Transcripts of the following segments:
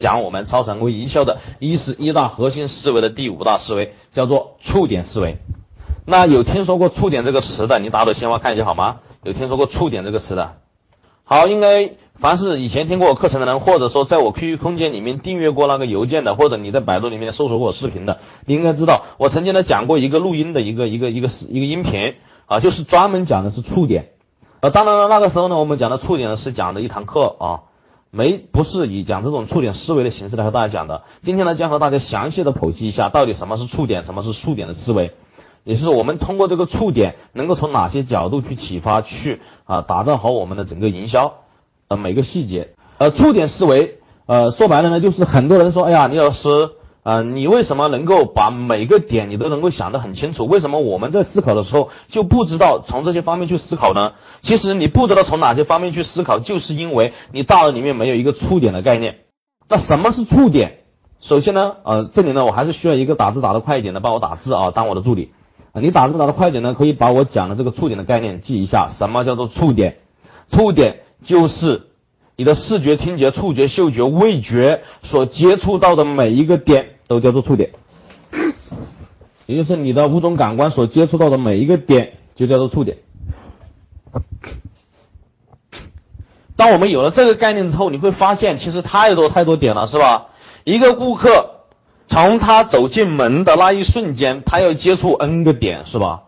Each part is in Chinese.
讲我们超常规营销的一是一大核心思维的第五大思维，叫做触点思维。那有听说过触点这个词的，你打朵鲜花看一下好吗？有听说过触点这个词的？好，应该凡是以前听过我课程的人，或者说在我 QQ 空间里面订阅过那个邮件的，或者你在百度里面搜索过我视频的，你应该知道我曾经呢讲过一个录音的一个一个一个一个音频啊，就是专门讲的是触点。呃，当然了，那个时候呢，我们讲的触点呢是讲的一堂课啊。没不是以讲这种触点思维的形式来和大家讲的。今天呢，将和大家详细的剖析一下，到底什么是触点，什么是触点的思维，也是我们通过这个触点，能够从哪些角度去启发，去啊打造好我们的整个营销，呃每个细节。呃，触点思维，呃说白了呢，就是很多人说，哎呀，李老师。啊，你为什么能够把每个点你都能够想得很清楚？为什么我们在思考的时候就不知道从这些方面去思考呢？其实你不知道从哪些方面去思考，就是因为你大脑里面没有一个触点的概念。那什么是触点？首先呢，呃，这里呢，我还是需要一个打字打得快一点的帮我打字啊，当我的助理。你打字打得快一点呢，可以把我讲的这个触点的概念记一下。什么叫做触点？触点就是。你的视觉、听觉、触觉、嗅觉、味觉所接触到的每一个点都叫做触点，也就是你的五种感官所接触到的每一个点就叫做触点。当我们有了这个概念之后，你会发现其实太多太多点了，是吧？一个顾客从他走进门的那一瞬间，他要接触 N 个点，是吧？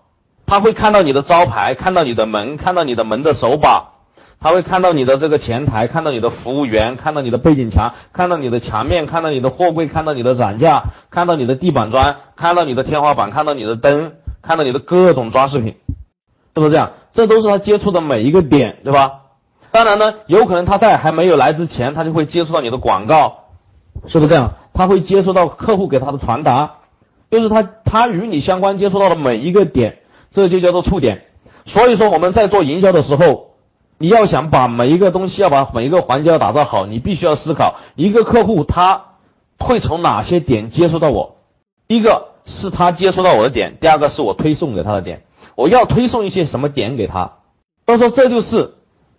他会看到你的招牌，看到你的门，看到你的门的手把。他会看到你的这个前台，看到你的服务员，看到你的背景墙，看到你的墙面，看到你的货柜，看到你的展架，看到你的地板砖，看到你的天花板，看到你的灯，看到你的各种装饰品，是不是这样？这都是他接触的每一个点，对吧？当然呢，有可能他在还没有来之前，他就会接触到你的广告，是不是这样？他会接触到客户给他的传达，就是他他与你相关接触到的每一个点，这就叫做触点。所以说我们在做营销的时候。你要想把每一个东西要把每一个环节要打造好，你必须要思考一个客户他会从哪些点接触到我。一个是他接触到我的点，第二个是我推送给他的点。我要推送一些什么点给他？所以说这就是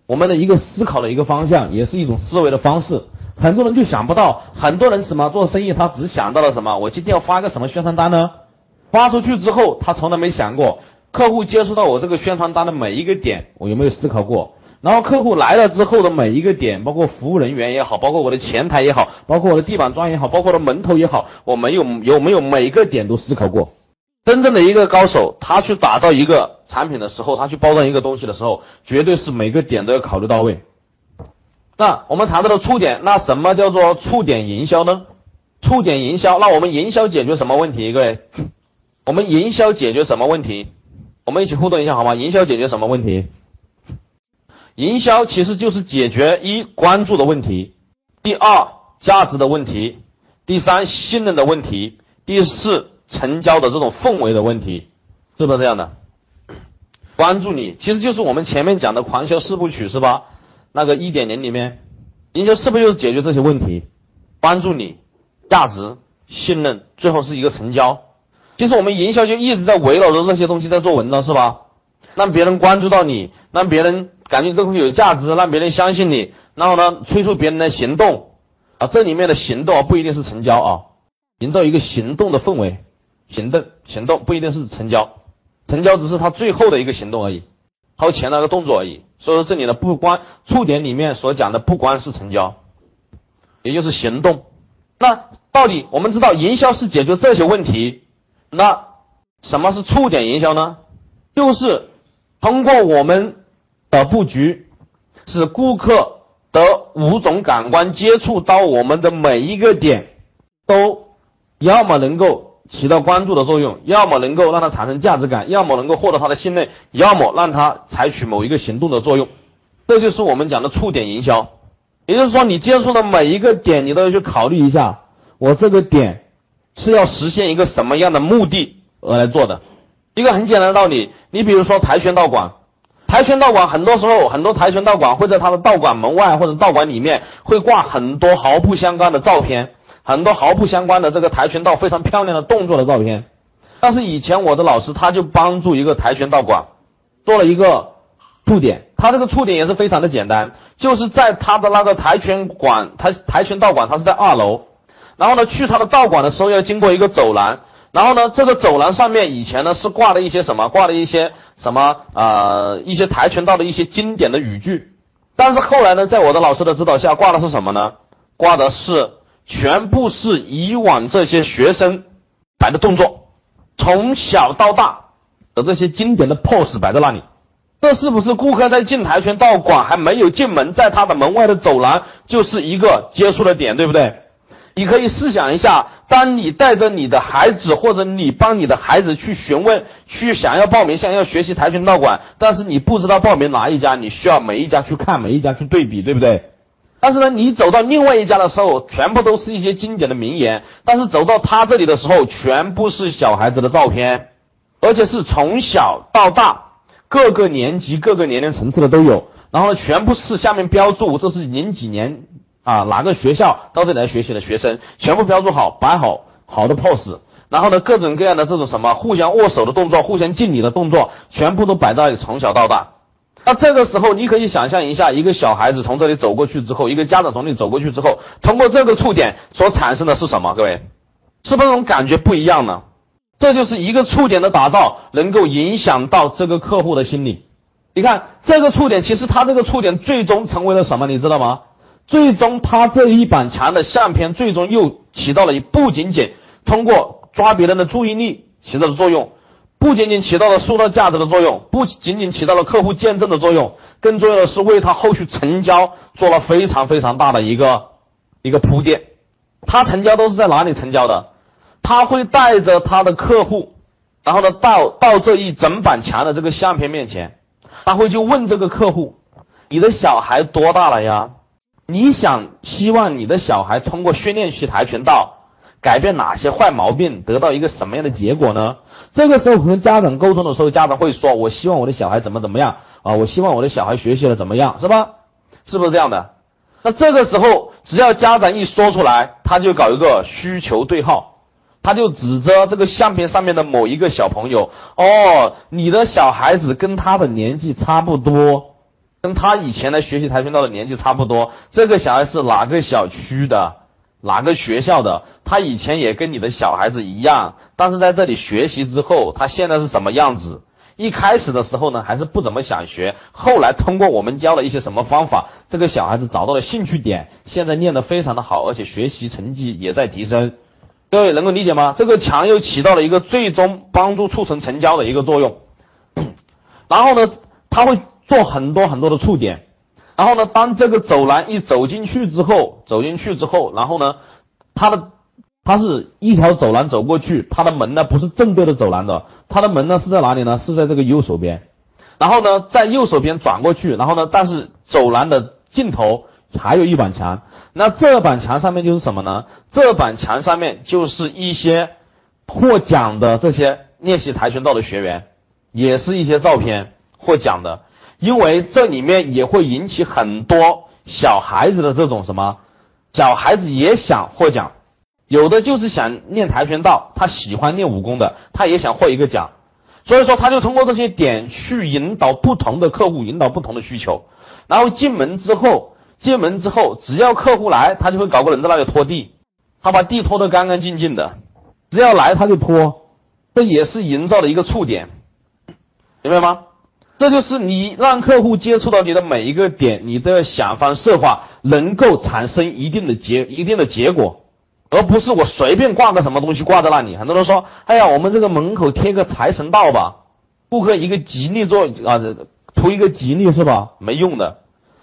我们的一个思考的一个方向，也是一种思维的方式。很多人就想不到，很多人什么做生意他只想到了什么？我今天要发个什么宣传单呢？发出去之后，他从来没想过客户接触到我这个宣传单的每一个点，我有没有思考过？然后客户来了之后的每一个点，包括服务人员也好，包括我的前台也好，包括我的地板砖也好，包括我的门头也好，我没有有没有每个点都思考过？真正的一个高手，他去打造一个产品的时候，他去包装一个东西的时候，绝对是每个点都要考虑到位。那我们谈到了触点，那什么叫做触点营销呢？触点营销，那我们营销解决什么问题？各位，我们营销解决什么问题？我们一起互动一下好吗？营销解决什么问题？营销其实就是解决一关注的问题，第二价值的问题，第三信任的问题，第四成交的这种氛围的问题，是不是这样的？关注你其实就是我们前面讲的狂销四部曲是吧？那个一点零里面，营销是不是就是解决这些问题？帮助你，价值、信任，最后是一个成交。其实我们营销就一直在围绕着这些东西在做文章是吧？让别人关注到你，让别人。感觉这个东西有价值，让别人相信你，然后呢，催促别人的行动啊，这里面的行动不一定是成交啊，营造一个行动的氛围，行动行动不一定是成交，成交只是他最后的一个行动而已，掏钱那个动作而已。所以说这里呢，不光触点里面所讲的不光是成交，也就是行动。那到底我们知道营销是解决这些问题，那什么是触点营销呢？就是通过我们。的布局使顾客的五种感官接触到我们的每一个点，都要么能够起到关注的作用，要么能够让他产生价值感，要么能够获得他的信任，要么让他采取某一个行动的作用。这就是我们讲的触点营销。也就是说，你接触的每一个点，你都要去考虑一下，我这个点是要实现一个什么样的目的而来做的。一个很简单的道理，你比如说跆拳道馆。跆拳道馆很多时候，很多跆拳道馆会在他的道馆门外或者道馆里面会挂很多毫不相关的照片，很多毫不相关的这个跆拳道非常漂亮的动作的照片。但是以前我的老师他就帮助一个跆拳道馆做了一个触点，他这个触点也是非常的简单，就是在他的那个跆拳馆，跆跆拳道馆，他是在二楼。然后呢，去他的道馆的时候要经过一个走廊。然后呢，这个走廊上面以前呢是挂了一些什么？挂了一些什么？呃，一些跆拳道的一些经典的语句。但是后来呢，在我的老师的指导下，挂的是什么呢？挂的是全部是以往这些学生摆的动作，从小到大的这些经典的 pose 摆在那里。这是不是顾客在进跆拳道馆还没有进门，在他的门外的走廊就是一个接触的点，对不对？你可以试想一下，当你带着你的孩子，或者你帮你的孩子去询问，去想要报名，想要学习跆拳道馆，但是你不知道报名哪一家，你需要每一家去看，每一家去对比，对不对？但是呢，你走到另外一家的时候，全部都是一些经典的名言，但是走到他这里的时候，全部是小孩子的照片，而且是从小到大。各个年级、各个年龄层次的都有，然后呢，全部是下面标注这是零几年啊哪个学校到这里来学习的学生，全部标注好，摆好好的 pose，然后呢，各种各样的这种什么互相握手的动作、互相敬礼的动作，全部都摆在从小到大。那这个时候，你可以想象一下，一个小孩子从这里走过去之后，一个家长从这里走过去之后，通过这个触点所产生的是什么？各位，是不是那种感觉不一样呢？这就是一个触点的打造，能够影响到这个客户的心理。你看这个触点，其实他这个触点最终成为了什么？你知道吗？最终，他这一板墙的相片，最终又起到了不仅仅通过抓别人的注意力起到的作用，不仅仅起到了塑造价值的作用，不仅仅起到了客户见证的作用，更重要的是为他后续成交做了非常非常大的一个一个铺垫。他成交都是在哪里成交的？他会带着他的客户，然后呢，到到这一整板墙的这个相片面前，他会就问这个客户：“你的小孩多大了呀？你想希望你的小孩通过训练去跆拳道，改变哪些坏毛病，得到一个什么样的结果呢？”这个时候和家长沟通的时候，家长会说：“我希望我的小孩怎么怎么样啊？我希望我的小孩学习的怎么样，是吧？是不是这样的？那这个时候，只要家长一说出来，他就搞一个需求对号。”他就指着这个相片上面的某一个小朋友，哦，你的小孩子跟他的年纪差不多，跟他以前来学习跆拳道的年纪差不多。这个小孩是哪个小区的，哪个学校的？他以前也跟你的小孩子一样，但是在这里学习之后，他现在是什么样子？一开始的时候呢，还是不怎么想学，后来通过我们教了一些什么方法，这个小孩子找到了兴趣点，现在练得非常的好，而且学习成绩也在提升。各位能够理解吗？这个墙又起到了一个最终帮助促成成交的一个作用。然后呢，他会做很多很多的触点。然后呢，当这个走廊一走进去之后，走进去之后，然后呢，它的它是一条走廊走过去，它的门呢不是正对着走廊的，它的门呢是在哪里呢？是在这个右手边。然后呢，在右手边转过去，然后呢，但是走廊的尽头还有一板墙。那这板墙上面就是什么呢？这板墙上面就是一些获奖的这些练习跆拳道的学员，也是一些照片获奖的。因为这里面也会引起很多小孩子的这种什么，小孩子也想获奖，有的就是想练跆拳道，他喜欢练武功的，他也想获一个奖。所以说，他就通过这些点去引导不同的客户，引导不同的需求，然后进门之后。进门之后，只要客户来，他就会搞个人在那里拖地，他把地拖得干干净净的。只要来他就拖，这也是营造的一个触点，明白吗？这就是你让客户接触到你的每一个点，你都要想方设法能够产生一定的结一定的结果，而不是我随便挂个什么东西挂在那里。很多人说：“哎呀，我们这个门口贴个财神道吧，顾客一个吉利做啊，图一个吉利是吧？没用的。”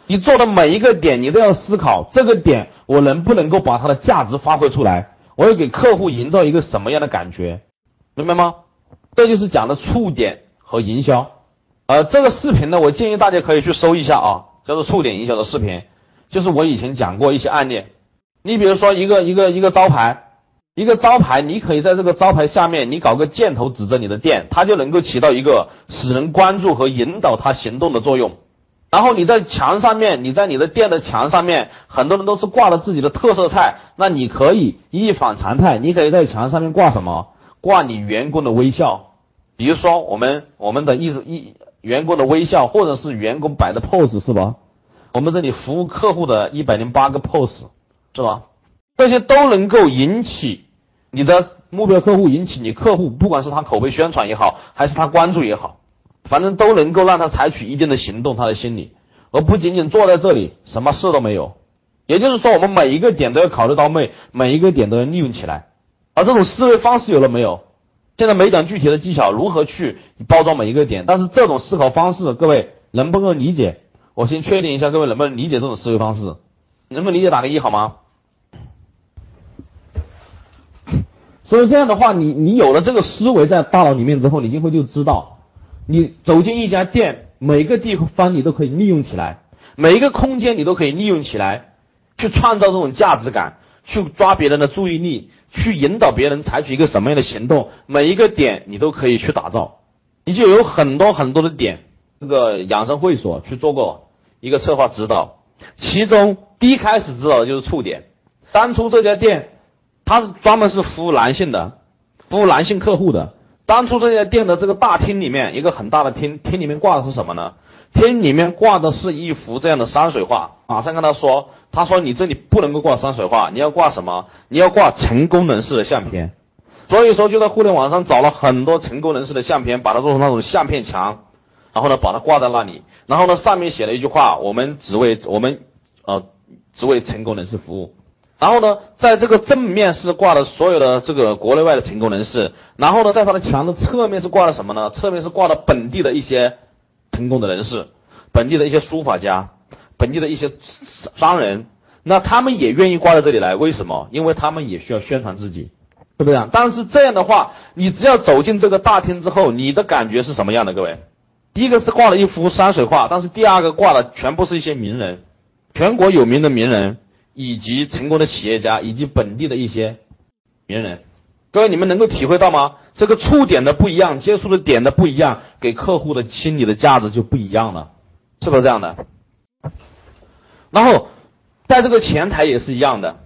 你做的每一个点，你都要思考这个点我能不能够把它的价值发挥出来？我要给客户营造一个什么样的感觉？明白吗？这就是讲的触点和营销。呃，这个视频呢，我建议大家可以去搜一下啊，叫做触点营销的视频。就是我以前讲过一些案例。你比如说一个一个一个招牌，一个招牌，你可以在这个招牌下面，你搞个箭头指着你的店，它就能够起到一个使人关注和引导他行动的作用。然后你在墙上面，你在你的店的墙上面，很多人都是挂了自己的特色菜，那你可以一反常态，你可以在墙上面挂什么？挂你员工的微笑，比如说我们我们的一一员工的微笑，或者是员工摆的 pose 是吧？我们这里服务客户的一百零八个 pose 是吧？这些都能够引起你的目标客户，引起你客户，不管是他口碑宣传也好，还是他关注也好，反正都能够让他采取一定的行动，他的心理，而不仅仅坐在这里什么事都没有。也就是说，我们每一个点都要考虑到位，每一个点都要利用起来。而这种思维方式有了没有？现在没讲具体的技巧，如何去包装每一个点，但是这种思考方式，各位能不能理解？我先确定一下，各位能不能理解这种思维方式？能不能理解？打个一好吗？所以这样的话，你你有了这个思维在大脑里面之后，你今后就知道，你走进一家店，每个地方你都可以利用起来，每一个空间你都可以利用起来，去创造这种价值感，去抓别人的注意力，去引导别人采取一个什么样的行动，每一个点你都可以去打造，你就有很多很多的点。这个养生会所去做过一个策划指导，其中第一开始指导的就是触点，当初这家店。他是专门是服务男性的，服务男性客户的。当初这家店的这个大厅里面，一个很大的厅，厅里面挂的是什么呢？厅里面挂的是一幅这样的山水画。马上跟他说，他说你这里不能够挂山水画，你要挂什么？你要挂成功人士的相片。所以说就在互联网上找了很多成功人士的相片，把它做成那种相片墙，然后呢把它挂在那里，然后呢上面写了一句话：我们只为我们呃只为成功人士服务。然后呢，在这个正面是挂的所有的这个国内外的成功人士，然后呢，在他的墙的侧面是挂了什么呢？侧面是挂了本地的一些成功的人士，本地的一些书法家，本地的一些商人，那他们也愿意挂在这里来，为什么？因为他们也需要宣传自己，对不对？但是这样的话，你只要走进这个大厅之后，你的感觉是什么样的？各位，第一个是挂了一幅山水画，但是第二个挂的全部是一些名人，全国有名的名人。以及成功的企业家，以及本地的一些名人，各位你们能够体会到吗？这个触点的不一样，接触的点的不一样，给客户的心理的价值就不一样了，是不是这样的？然后在这个前台也是一样的，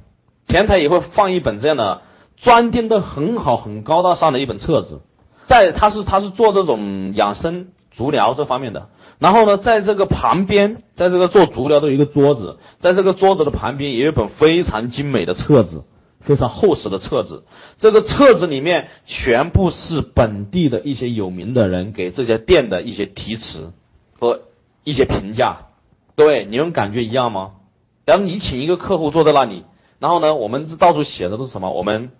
前台也会放一本这样的装订的很好、很高大上的一本册子，在他是他是做这种养生足疗这方面的。然后呢，在这个旁边，在这个做足疗的一个桌子，在这个桌子的旁边也有本非常精美的册子，非常厚实的册子。这个册子里面全部是本地的一些有名的人给这家店的一些题词和一些评价。各位，你们感觉一样吗？然后你请一个客户坐在那里，然后呢，我们这到处写的都是什么？我们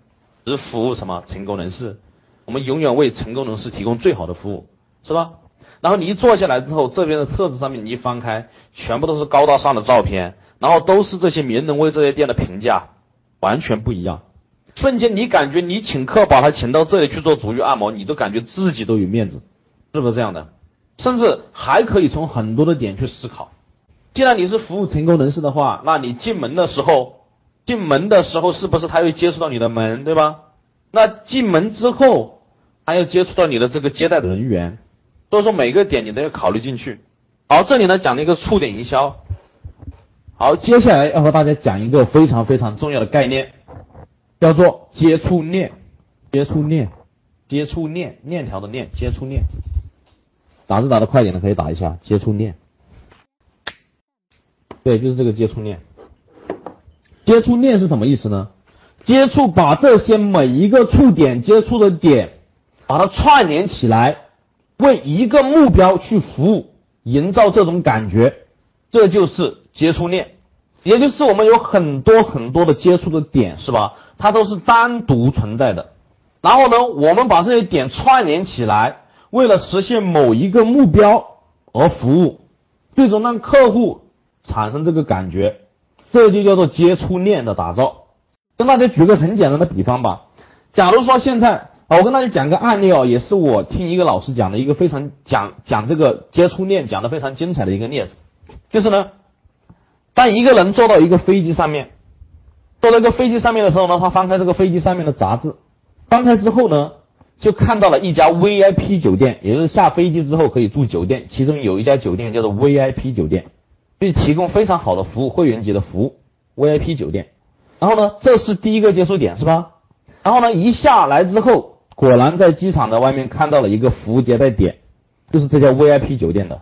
只服务什么成功人士？我们永远为成功人士提供最好的服务，是吧？然后你一坐下来之后，这边的册子上面你一翻开，全部都是高大上的照片，然后都是这些名人为这些店的评价，完全不一样。瞬间你感觉你请客把他请到这里去做足浴按摩，你都感觉自己都有面子，是不是这样的？甚至还可以从很多的点去思考。既然你是服务成功人士的话，那你进门的时候，进门的时候是不是他会接触到你的门，对吧？那进门之后，还要接触到你的这个接待的人员。所以说每个点你都要考虑进去。好，这里呢讲了一个触点营销。好，接下来要和大家讲一个非常非常重要的概念，叫做接触链。接触链，接触链，链条的链，接触链。打字打的快点的可以打一下接触链。对，就是这个接触链。接触链是什么意思呢？接触把这些每一个触点接触的点，把它串联起来。为一个目标去服务，营造这种感觉，这就是接触链，也就是我们有很多很多的接触的点，是吧？它都是单独存在的。然后呢，我们把这些点串联起来，为了实现某一个目标而服务，最终让客户产生这个感觉，这就叫做接触链的打造。跟大家举个很简单的比方吧，假如说现在。啊，我跟大家讲个案例哦，也是我听一个老师讲的一个非常讲讲这个接触链讲的非常精彩的一个例子，就是呢，当一个人坐到一个飞机上面，坐在一个飞机上面的时候呢，他翻开这个飞机上面的杂志，翻开之后呢，就看到了一家 VIP 酒店，也就是下飞机之后可以住酒店，其中有一家酒店叫做 VIP 酒店，并提供非常好的服务，会员级的服务 VIP 酒店。然后呢，这是第一个接触点，是吧？然后呢，一下来之后。果然在机场的外面看到了一个服务接待点，就是这家 VIP 酒店的。